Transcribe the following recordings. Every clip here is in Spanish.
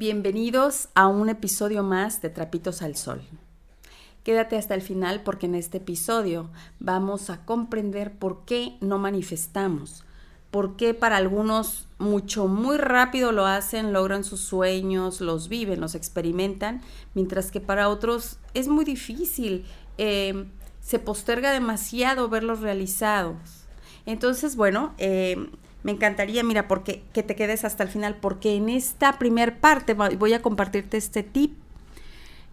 Bienvenidos a un episodio más de Trapitos al Sol. Quédate hasta el final porque en este episodio vamos a comprender por qué no manifestamos, por qué para algunos mucho, muy rápido lo hacen, logran sus sueños, los viven, los experimentan, mientras que para otros es muy difícil, eh, se posterga demasiado verlos realizados. Entonces, bueno, eh, me encantaría, mira, porque que te quedes hasta el final, porque en esta primer parte voy a compartirte este tip,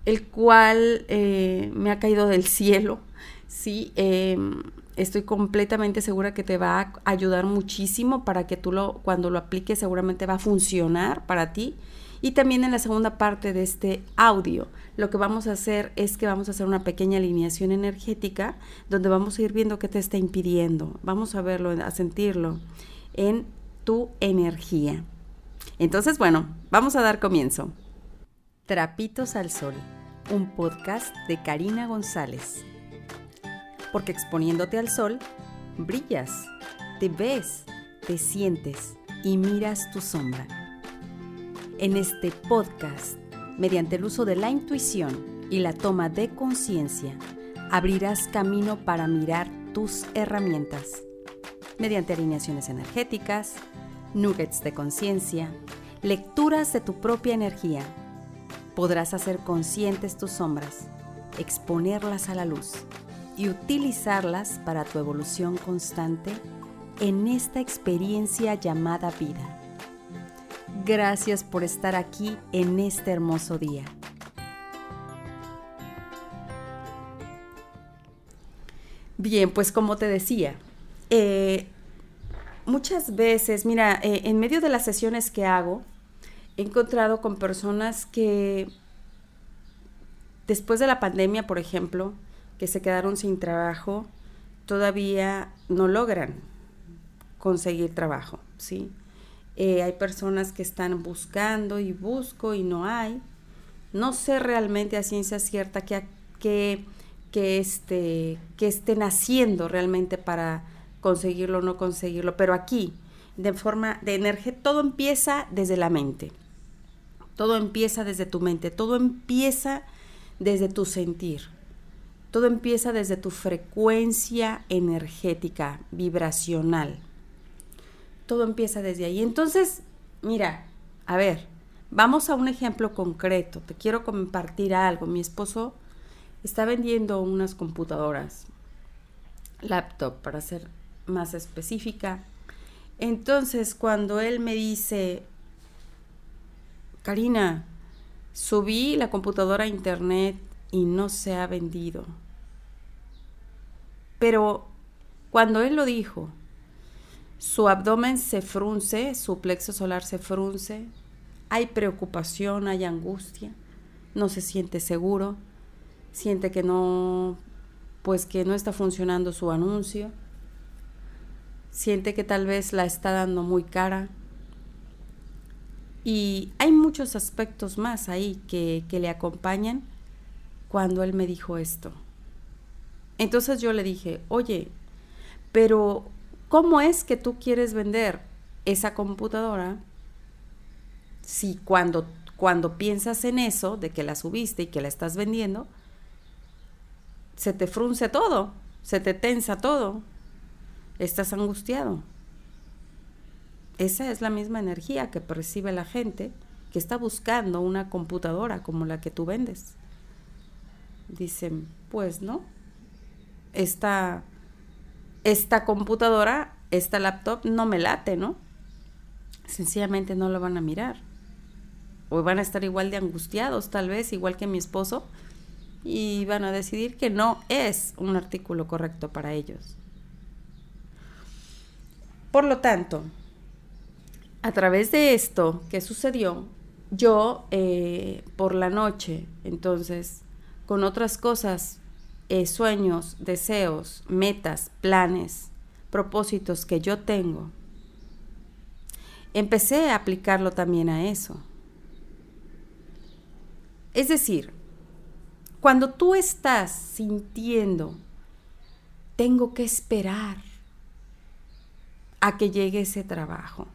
el cual eh, me ha caído del cielo, ¿sí? Em, estoy completamente segura que te va a ayudar muchísimo para que tú lo, cuando lo apliques, seguramente va a funcionar para ti. Y también en la segunda parte de este audio, lo que vamos a hacer es que vamos a hacer una pequeña alineación energética donde vamos a ir viendo qué te está impidiendo. Vamos a verlo, a sentirlo en tu energía. Entonces, bueno, vamos a dar comienzo. Trapitos al Sol, un podcast de Karina González. Porque exponiéndote al sol, brillas, te ves, te sientes y miras tu sombra. En este podcast, mediante el uso de la intuición y la toma de conciencia, abrirás camino para mirar tus herramientas mediante alineaciones energéticas, nuggets de conciencia, lecturas de tu propia energía. Podrás hacer conscientes tus sombras, exponerlas a la luz y utilizarlas para tu evolución constante en esta experiencia llamada vida. Gracias por estar aquí en este hermoso día. Bien, pues como te decía, eh, muchas veces, mira, eh, en medio de las sesiones que hago, he encontrado con personas que después de la pandemia, por ejemplo, que se quedaron sin trabajo, todavía no logran conseguir trabajo, ¿sí? Eh, hay personas que están buscando y busco y no hay. No sé realmente a ciencia cierta que, que, que, este, que estén haciendo realmente para conseguirlo o no conseguirlo, pero aquí, de forma de energía, todo empieza desde la mente. Todo empieza desde tu mente, todo empieza desde tu sentir. Todo empieza desde tu frecuencia energética, vibracional. Todo empieza desde ahí. Entonces, mira, a ver, vamos a un ejemplo concreto. Te quiero compartir algo. Mi esposo está vendiendo unas computadoras, laptop, para hacer más específica. Entonces, cuando él me dice, Karina, subí la computadora a internet y no se ha vendido. Pero cuando él lo dijo, su abdomen se frunce, su plexo solar se frunce, hay preocupación, hay angustia, no se siente seguro, siente que no, pues que no está funcionando su anuncio siente que tal vez la está dando muy cara. Y hay muchos aspectos más ahí que, le acompañan cuando él me dijo esto. Entonces yo le dije, oye, pero ¿cómo es que tú quieres vender esa computadora si cuando, cuando piensas en eso, de que la subiste y que la estás vendiendo, se te frunce todo, se te tensa todo, estás angustiado. Esa es la misma energía que percibe la gente que está buscando una computadora como la que tú vendes. Dicen, pues no, esta, esta computadora, esta laptop no me late, ¿no? Sencillamente no lo van a mirar. O van a estar igual de angustiados, tal vez, igual que mi esposo, y van a decidir que no es un artículo correcto para ellos. Por lo tanto, a través de esto que sucedió, yo eh, por la noche, entonces, con otras cosas, eh, sueños, deseos, metas, planes, propósitos que yo tengo, empecé a aplicarlo también a eso. Es decir, cuando tú estás sintiendo, tengo que esperar, a que llegue ese trabajo.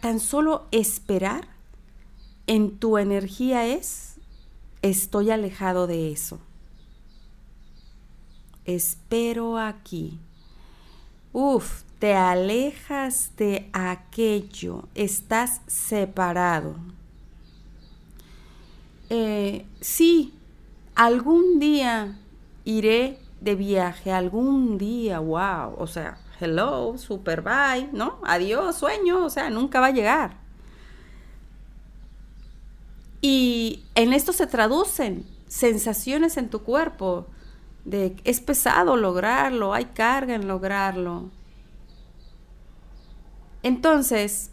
tan solo esperar en tu energía es, estoy alejado de eso. Espero aquí. Uf, te alejas de aquello, estás separado. Eh, sí, algún día iré de viaje, algún día, wow, o sea, hello, super bye, ¿no? Adiós, sueño, o sea, nunca va a llegar. Y en esto se traducen sensaciones en tu cuerpo de es pesado lograrlo, hay carga en lograrlo. Entonces,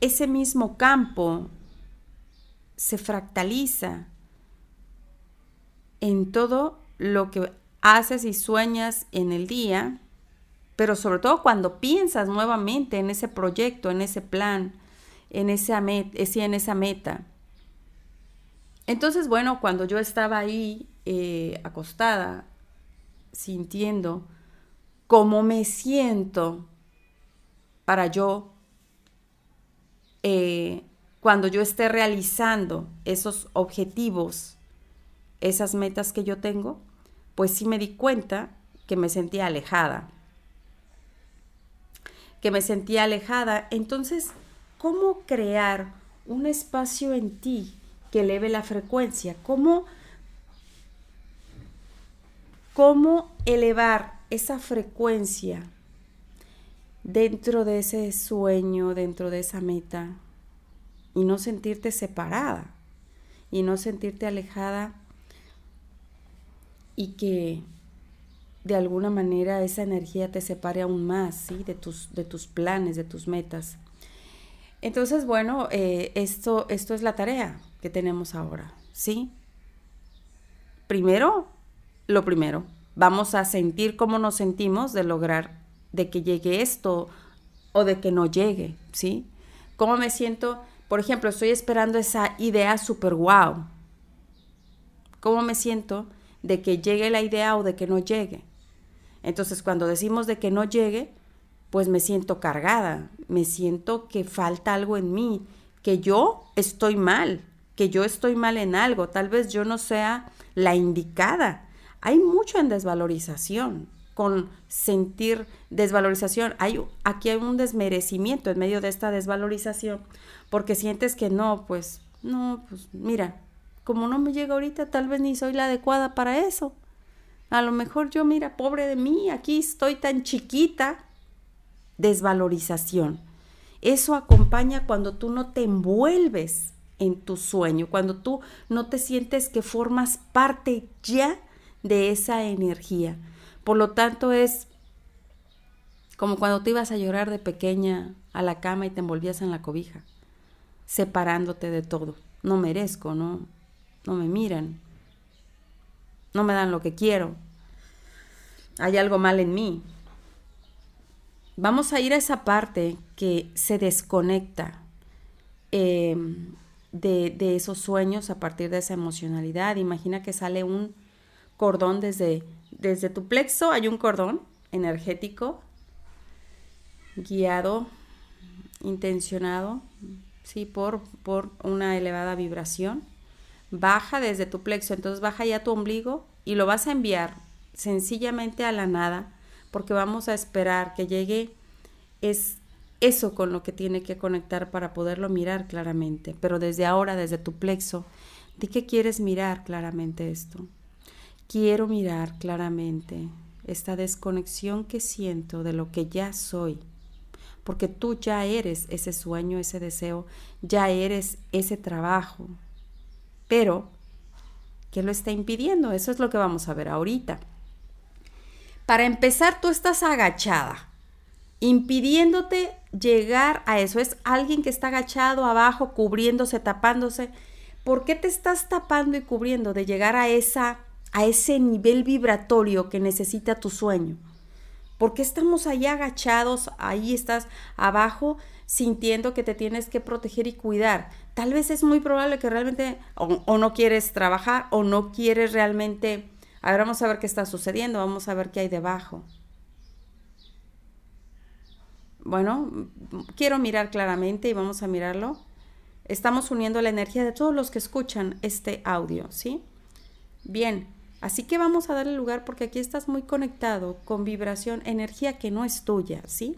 ese mismo campo se fractaliza en todo lo que haces y sueñas en el día, pero sobre todo cuando piensas nuevamente en ese proyecto, en ese plan, en esa, en esa meta. Entonces, bueno, cuando yo estaba ahí eh, acostada, sintiendo cómo me siento para yo, eh, cuando yo esté realizando esos objetivos, esas metas que yo tengo, pues sí me di cuenta que me sentía alejada. Que me sentía alejada. Entonces, ¿cómo crear un espacio en ti que eleve la frecuencia? ¿Cómo, cómo elevar esa frecuencia dentro de ese sueño, dentro de esa meta? Y no sentirte separada y no sentirte alejada y que de alguna manera esa energía te separe aún más, ¿sí? De tus, de tus planes, de tus metas. Entonces, bueno, eh, esto, esto es la tarea que tenemos ahora, ¿sí? Primero, lo primero, vamos a sentir cómo nos sentimos de lograr, de que llegue esto o de que no llegue, ¿sí? ¿Cómo me siento? Por ejemplo, estoy esperando esa idea super wow. ¿Cómo me siento? De que llegue la idea o de que no llegue. Entonces, cuando decimos de que no llegue, pues me siento cargada, me siento que falta algo en mí, que yo estoy mal, que yo estoy mal en algo, tal vez yo no sea la indicada. Hay mucho en desvalorización, con sentir desvalorización. Hay, aquí hay un desmerecimiento en medio de esta desvalorización, porque sientes que no, pues, no, pues mira, como no me llega ahorita, tal vez ni soy la adecuada para eso. A lo mejor yo, mira, pobre de mí, aquí estoy tan chiquita. Desvalorización. Eso acompaña cuando tú no te envuelves en tu sueño, cuando tú no te sientes que formas parte ya de esa energía. Por lo tanto, es como cuando te ibas a llorar de pequeña a la cama y te envolvías en la cobija, separándote de todo. No merezco, no, no me miran, no me dan lo que quiero, hay algo mal en mí. Vamos a ir a esa parte que se desconecta em, de, de, esos sueños a partir de esa emocionalidad. Imagina que sale un cordón desde, desde tu plexo, hay un cordón energético guiado, intencionado, sí, por, por una elevada vibración baja desde tu plexo, entonces baja ya tu ombligo y lo vas a enviar sencillamente a la nada, porque vamos a esperar que llegue es eso con lo que tiene que conectar para poderlo mirar claramente. Pero desde ahora, desde tu plexo, ¿de qué quieres mirar claramente esto? Quiero mirar claramente esta desconexión que siento de lo que ya soy, porque tú ya eres ese sueño, ese deseo, ya eres ese trabajo, pero, ¿qué lo está impidiendo? Eso es lo que vamos a ver ahorita. Para empezar, tú estás agachada, impidiéndote llegar a eso. Es alguien que está agachado abajo, cubriéndose, tapándose. ¿Por qué te estás tapando y cubriendo de llegar a esa a ese nivel vibratorio que necesita tu sueño? ¿Por qué estamos ahí agachados? Ahí estás abajo sintiendo que te tienes que proteger y cuidar. Tal vez es muy probable que realmente o, no quieres trabajar o no quieres realmente... A ver, vamos a ver qué está sucediendo, vamos a ver qué hay debajo. bueno, quiero mirar claramente y vamos a mirarlo. Estamos uniendo la energía de todos los que escuchan este audio, ¿sí? Bien, así que vamos a darle lugar porque aquí estás muy conectado con vibración, energía que no es tuya, ¿sí?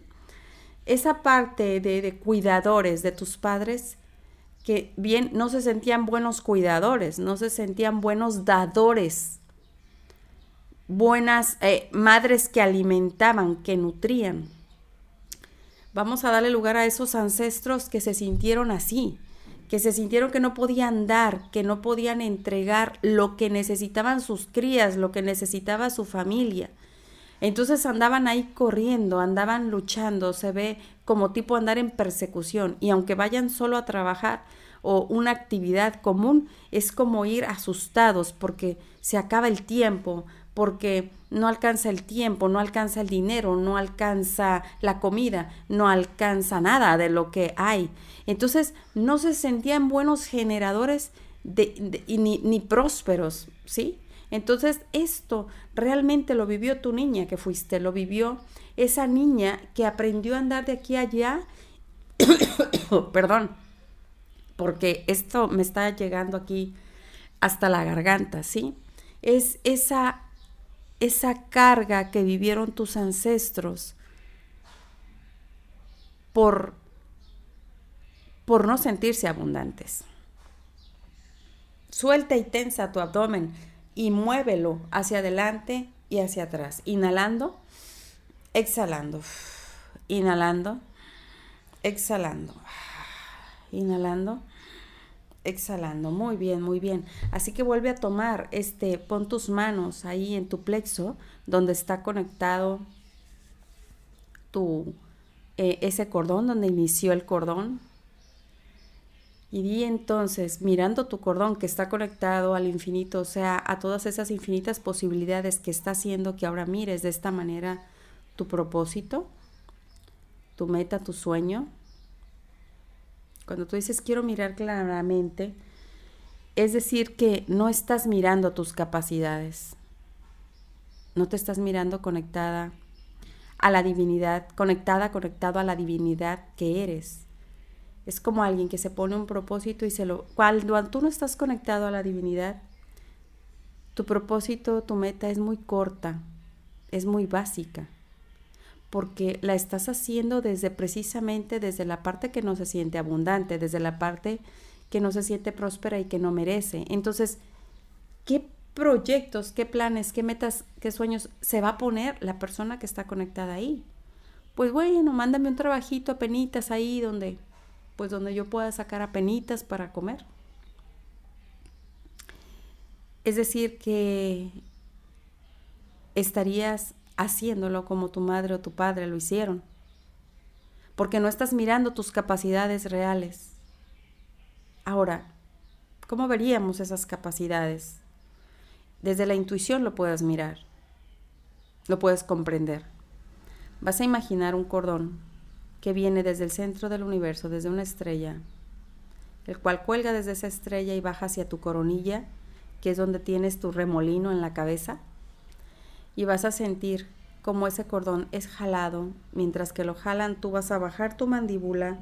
Esa parte de, de cuidadores de tus padres que bien no se sentían buenos cuidadores, no se sentían buenos dadores, buenas eh, madres que alimentaban, que nutrían. Vamos a darle lugar a esos ancestros que se sintieron así, que se sintieron que no podían dar, que no podían entregar lo que necesitaban sus crías, lo que necesitaba su familia. Entonces andaban ahí corriendo, andaban luchando, se ve como tipo andar en persecución y aunque vayan solo a trabajar o una actividad común, es como ir asustados porque se acaba el tiempo, porque no alcanza el tiempo, no alcanza el dinero, no alcanza la comida, no alcanza nada de lo que hay. Entonces no se sentían buenos generadores ni, ni prósperos, ¿sí? Entonces esto realmente lo vivió tu niña que fuiste, lo vivió esa niña que aprendió a andar de aquí a allá, perdón, porque esto me está llegando aquí hasta la garganta, ¿sí? Es esa esa carga que vivieron tus ancestros por, por no sentirse abundantes. Suelta y tensa tu abdomen y muévelo hacia adelante y hacia atrás. Inhalando, exhalando. Inhalando, exhalando. Inhalando, exhalando. Muy bien, muy bien. Así que vuelve a tomar, este, pon tus manos ahí en tu plexo, donde está conectado tu, eh, ese cordón, donde inició el cordón. Y di entonces, mirando tu cordón que está conectado al infinito, o sea, a todas esas infinitas posibilidades que está haciendo que ahora mires de esta manera tu propósito, tu meta, tu sueño, cuando tú dices quiero mirar claramente, es decir que no estás mirando tus capacidades. No te estás mirando conectada a la divinidad, conectada, conectado a la divinidad que eres. Es como alguien que se pone un propósito y se lo... Cuando tú no estás conectado a la divinidad, tu propósito, tu meta es muy corta, es muy básica porque la estás haciendo desde precisamente desde la parte que no se siente abundante, desde la parte que no se siente próspera y que no merece. Entonces, ¿qué proyectos, qué planes, qué metas, qué sueños se va a poner la persona que está conectada ahí? Pues bueno, mándame un trabajito a penitas ahí donde pues donde yo pueda sacar a penitas para comer. Es decir, que estarías haciéndolo como tu madre o tu padre lo hicieron, porque no estás mirando tus capacidades reales. Ahora, ¿cómo veríamos esas capacidades? Desde la intuición lo puedes mirar, lo puedes comprender. Vas a imaginar un cordón que viene desde el centro del universo, desde una estrella, el cual cuelga desde esa estrella y baja hacia tu coronilla, que es donde tienes tu remolino en la cabeza y vas a sentir como ese cordón es jalado. Mientras que lo jalan, tú vas a bajar tu mandíbula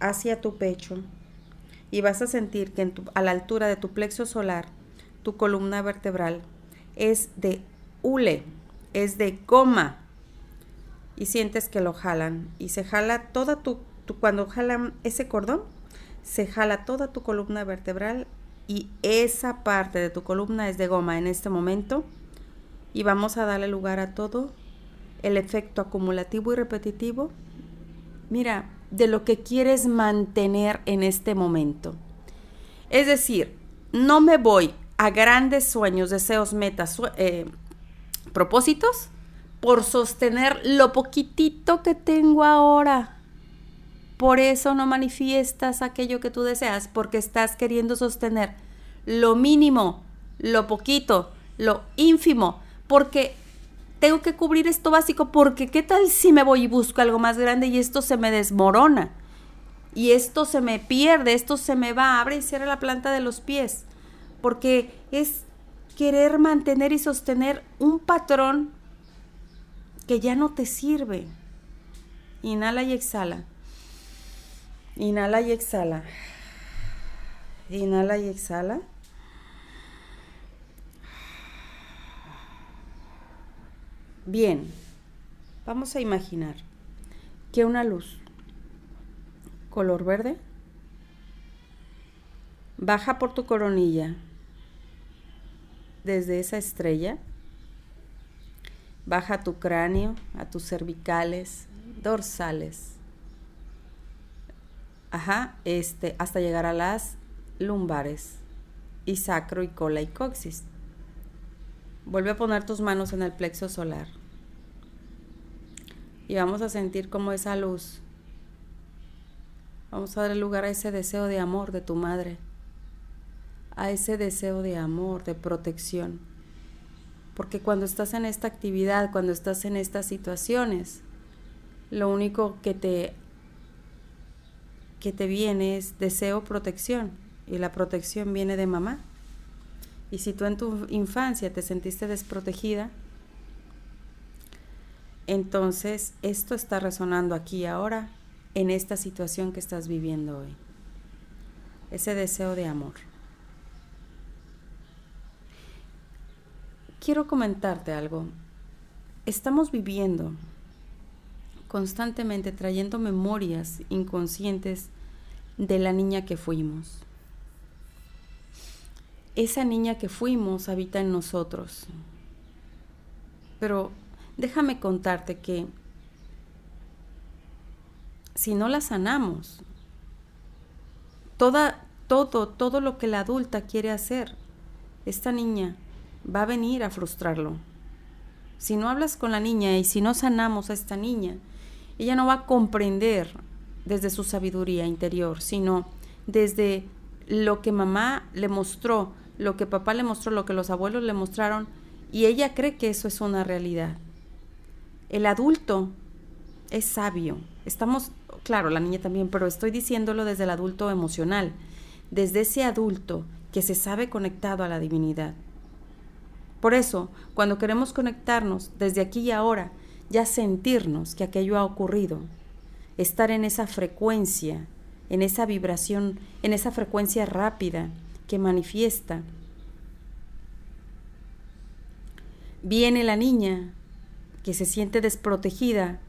hacia tu pecho y vas a sentir que a la altura de tu plexo solar, tu columna vertebral es de hule, es de goma. Y sientes que lo jalan y se jala toda tu, tu cuando jalan ese cordón, se jala toda tu columna vertebral y esa parte de tu columna es de goma en este momento y vamos a darle lugar a todo el efecto acumulativo y repetitivo, mira, de lo que quieres mantener en este momento. Es decir, no me voy a grandes sueños, deseos, metas, eh, propósitos por sostener lo poquitito que tengo ahora. Por eso no manifiestas aquello que tú deseas, porque estás queriendo sostener lo mínimo, lo poquito, lo ínfimo, porque tengo que cubrir esto básico, porque ¿qué tal si me voy y busco algo más grande y esto se me desmorona? Y esto se me pierde, esto se me va, abre y cierra la planta de los pies, porque es querer mantener y sostener un patrón que ya no te sirve. Inhala y exhala. Inhala y exhala. Inhala y exhala. Bien, vamos a imaginar que una luz color verde baja por tu coronilla desde esa estrella, baja a tu cráneo, a tus cervicales, dorsales, ajá, este, hasta llegar a las lumbares y sacro y cola y coxis. Vuelve a poner tus manos en el plexo solar. Y vamos a sentir como esa luz. Vamos a dar lugar a ese deseo de amor de tu madre. A ese deseo de amor, de protección. Porque cuando estás en esta actividad, cuando estás en estas situaciones, lo único que te que te viene es deseo protección y la protección viene de mamá. Y si tú en tu infancia te sentiste desprotegida, entonces esto está resonando aquí ahora en esta situación que estás viviendo hoy. Ese deseo de amor. Quiero comentarte algo. Estamos viviendo constantemente trayendo memorias inconscientes de la niña que fuimos esa niña que fuimos habita en nosotros. Pero déjame contarte que si no la sanamos, toda, todo, todo lo que la adulta quiere hacer, esta niña va a venir a frustrarlo. Si no hablas con la niña y si no sanamos a esta niña, ella no va a comprender desde su sabiduría interior, sino desde lo que mamá le mostró lo que papá le mostró, lo que los abuelos le mostraron, y ella cree que eso es una realidad. El adulto es sabio. Estamos, claro, la niña también, pero estoy diciéndolo desde el adulto emocional, desde ese adulto que se sabe conectado a la divinidad. Por eso, cuando queremos conectarnos desde aquí y ahora, ya sentirnos que aquello ha ocurrido, estar en esa frecuencia, en esa vibración, en esa frecuencia rápida, que manifiesta. Viene la niña que se siente desprotegida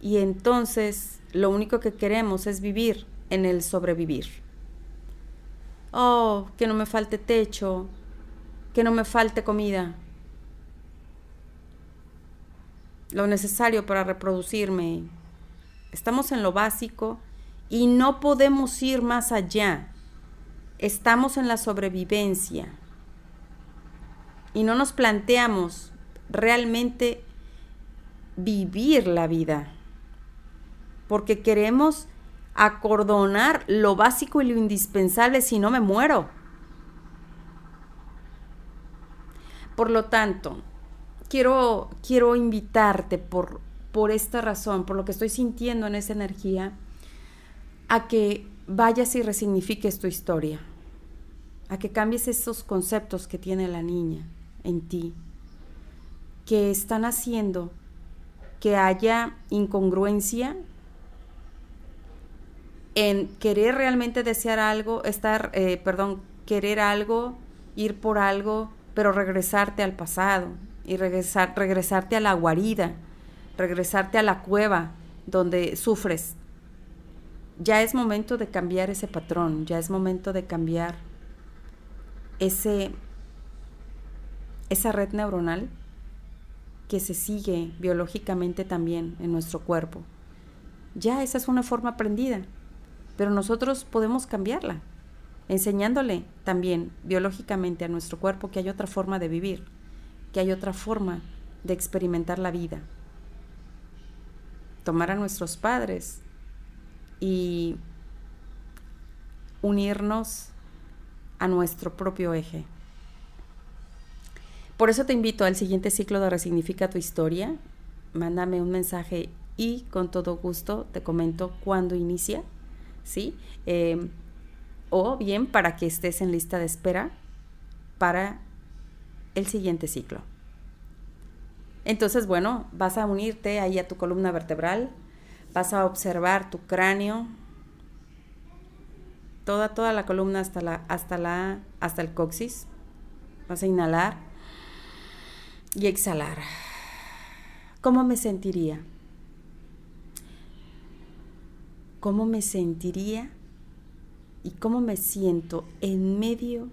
y entonces lo único que queremos es vivir en el sobrevivir. Oh, que no me falte techo, que no me falte comida, lo necesario para reproducirme. Estamos en lo básico y no podemos ir más allá estamos en la sobrevivencia y no nos planteamos realmente vivir la vida, porque queremos acordonar lo básico y lo indispensable si no me muero. Por lo tanto, quiero, quiero invitarte por, por esta razón, por lo que estoy sintiendo en esa energía, a que vayas y resignifiques tu historia a que cambies esos conceptos que tiene la niña en ti, que están haciendo que haya incongruencia en querer realmente desear algo, estar, eh, perdón, querer algo, ir por algo, pero regresarte al pasado y regresar, regresarte a la guarida, regresarte a la cueva donde sufres. Ya es momento de cambiar ese patrón, ya es momento de cambiar ese, esa red neuronal que se sigue biológicamente también en nuestro cuerpo. Ya esa es una forma aprendida, pero nosotros podemos cambiarla, enseñándole también biológicamente a nuestro cuerpo que hay otra forma de vivir, que hay otra forma de experimentar la vida. Tomar a nuestros padres y unirnos a nuestro propio eje. Por eso te invito al siguiente ciclo de Resignifica tu historia. Mándame un mensaje y con todo gusto te comento cuándo inicia, ¿sí? Em, o bien para que estés en lista de espera para el siguiente ciclo. Entonces, bueno, vas a unirte ahí a tu columna vertebral, Vas a observar tu cráneo, toda, toda la columna hasta, la, hasta, la, hasta el coxis. Vas a inhalar y exhalar. ¿Cómo me sentiría? ¿Cómo me sentiría y cómo me siento en medio,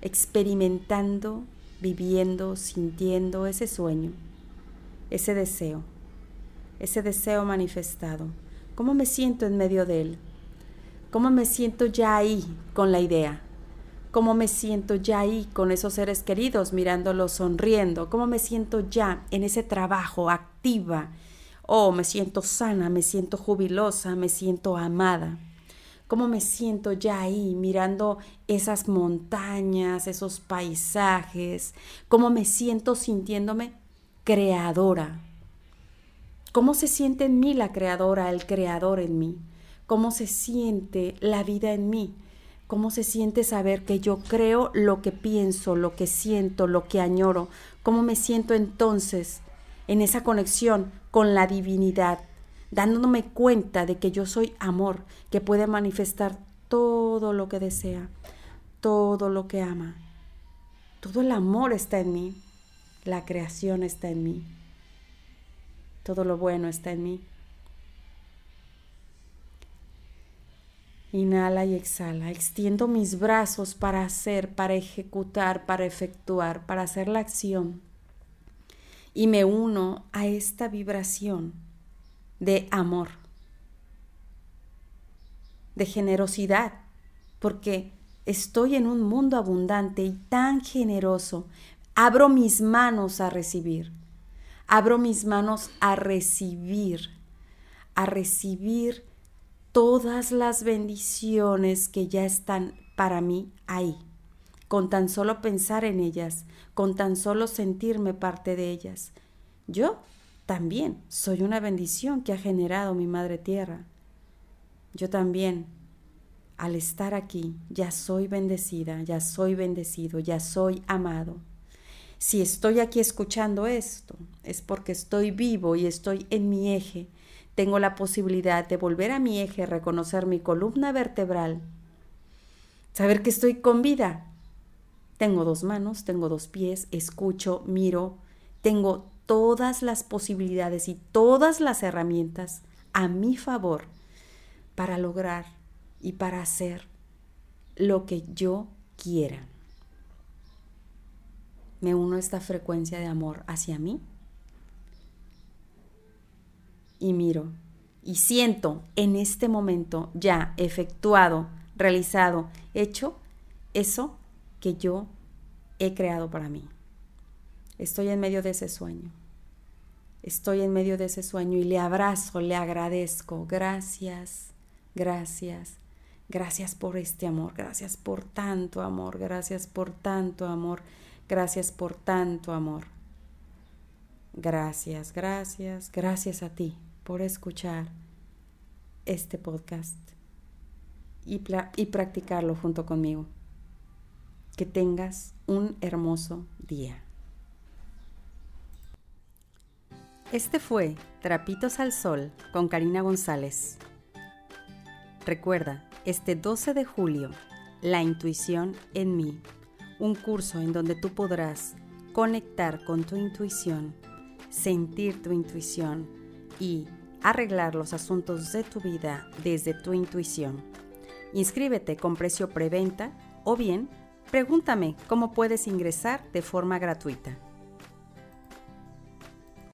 experimentando, viviendo, sintiendo ese sueño, ese deseo, ese deseo manifestado? ¿Cómo me siento en medio de él? ¿Cómo me siento ya ahí con la idea? ¿Cómo me siento ya ahí con esos seres queridos mirándolos sonriendo? ¿Cómo me siento ya en ese trabajo activa? Oh, me siento sana, me siento jubilosa, me siento amada. ¿Cómo me siento ya ahí mirando esas montañas, esos paisajes? ¿Cómo me siento sintiéndome creadora? ¿Cómo se siente en mí la creadora, el creador en mí? Cómo se siente la vida en mí, cómo se siente saber que yo creo lo que pienso, lo que siento, lo que añoro, cómo me siento entonces en esa conexión con la divinidad, dándome cuenta de que yo soy amor, que puede manifestar todo lo que desea, todo lo que ama. Todo el amor está en mí, la creación está en mí, todo lo bueno está en mí. Inhala y exhala. Extiendo mis brazos para hacer, para ejecutar, para efectuar, para hacer la acción. Y me uno a esta vibración de amor, de generosidad, porque estoy en un mundo abundante y tan generoso. Abro mis manos a recibir. Abro mis manos a recibir, a recibir todas las bendiciones que ya están para mí ahí, con tan solo pensar en ellas, con tan solo sentirme parte de ellas. Yo también soy una bendición que ha generado mi Madre Tierra. Yo también, al estar aquí, ya soy bendecida, ya soy bendecido, ya soy amado. Si estoy aquí escuchando esto, es porque estoy vivo y estoy en mi eje, tengo la posibilidad de volver a mi eje, reconocer mi columna vertebral, saber que estoy con vida. Tengo dos manos, tengo dos pies, escucho, miro, tengo todas las posibilidades y todas las herramientas a mi favor para lograr y para hacer lo que yo quiera. Me uno a esta frecuencia de amor hacia mí y miro y siento en este momento ya efectuado, realizado, hecho eso que yo he creado para mí. Estoy en medio de ese sueño. Estoy en medio de ese sueño y le abrazo, le agradezco. Gracias, gracias, gracias por este amor, gracias por tanto amor, gracias por tanto amor, gracias por tanto amor. Gracias, gracias, gracias a ti por escuchar este podcast y, practicarlo junto conmigo. Que tengas un hermoso día. Este fue Trapitos al Sol con Karina González. Recuerda, este 12 de julio, La intuición en mí, un curso en donde tú podrás conectar con tu intuición, sentir tu intuición, y arreglar los asuntos de tu vida desde tu intuición. Inscríbete con precio preventa o bien pregúntame cómo puedes ingresar de forma gratuita.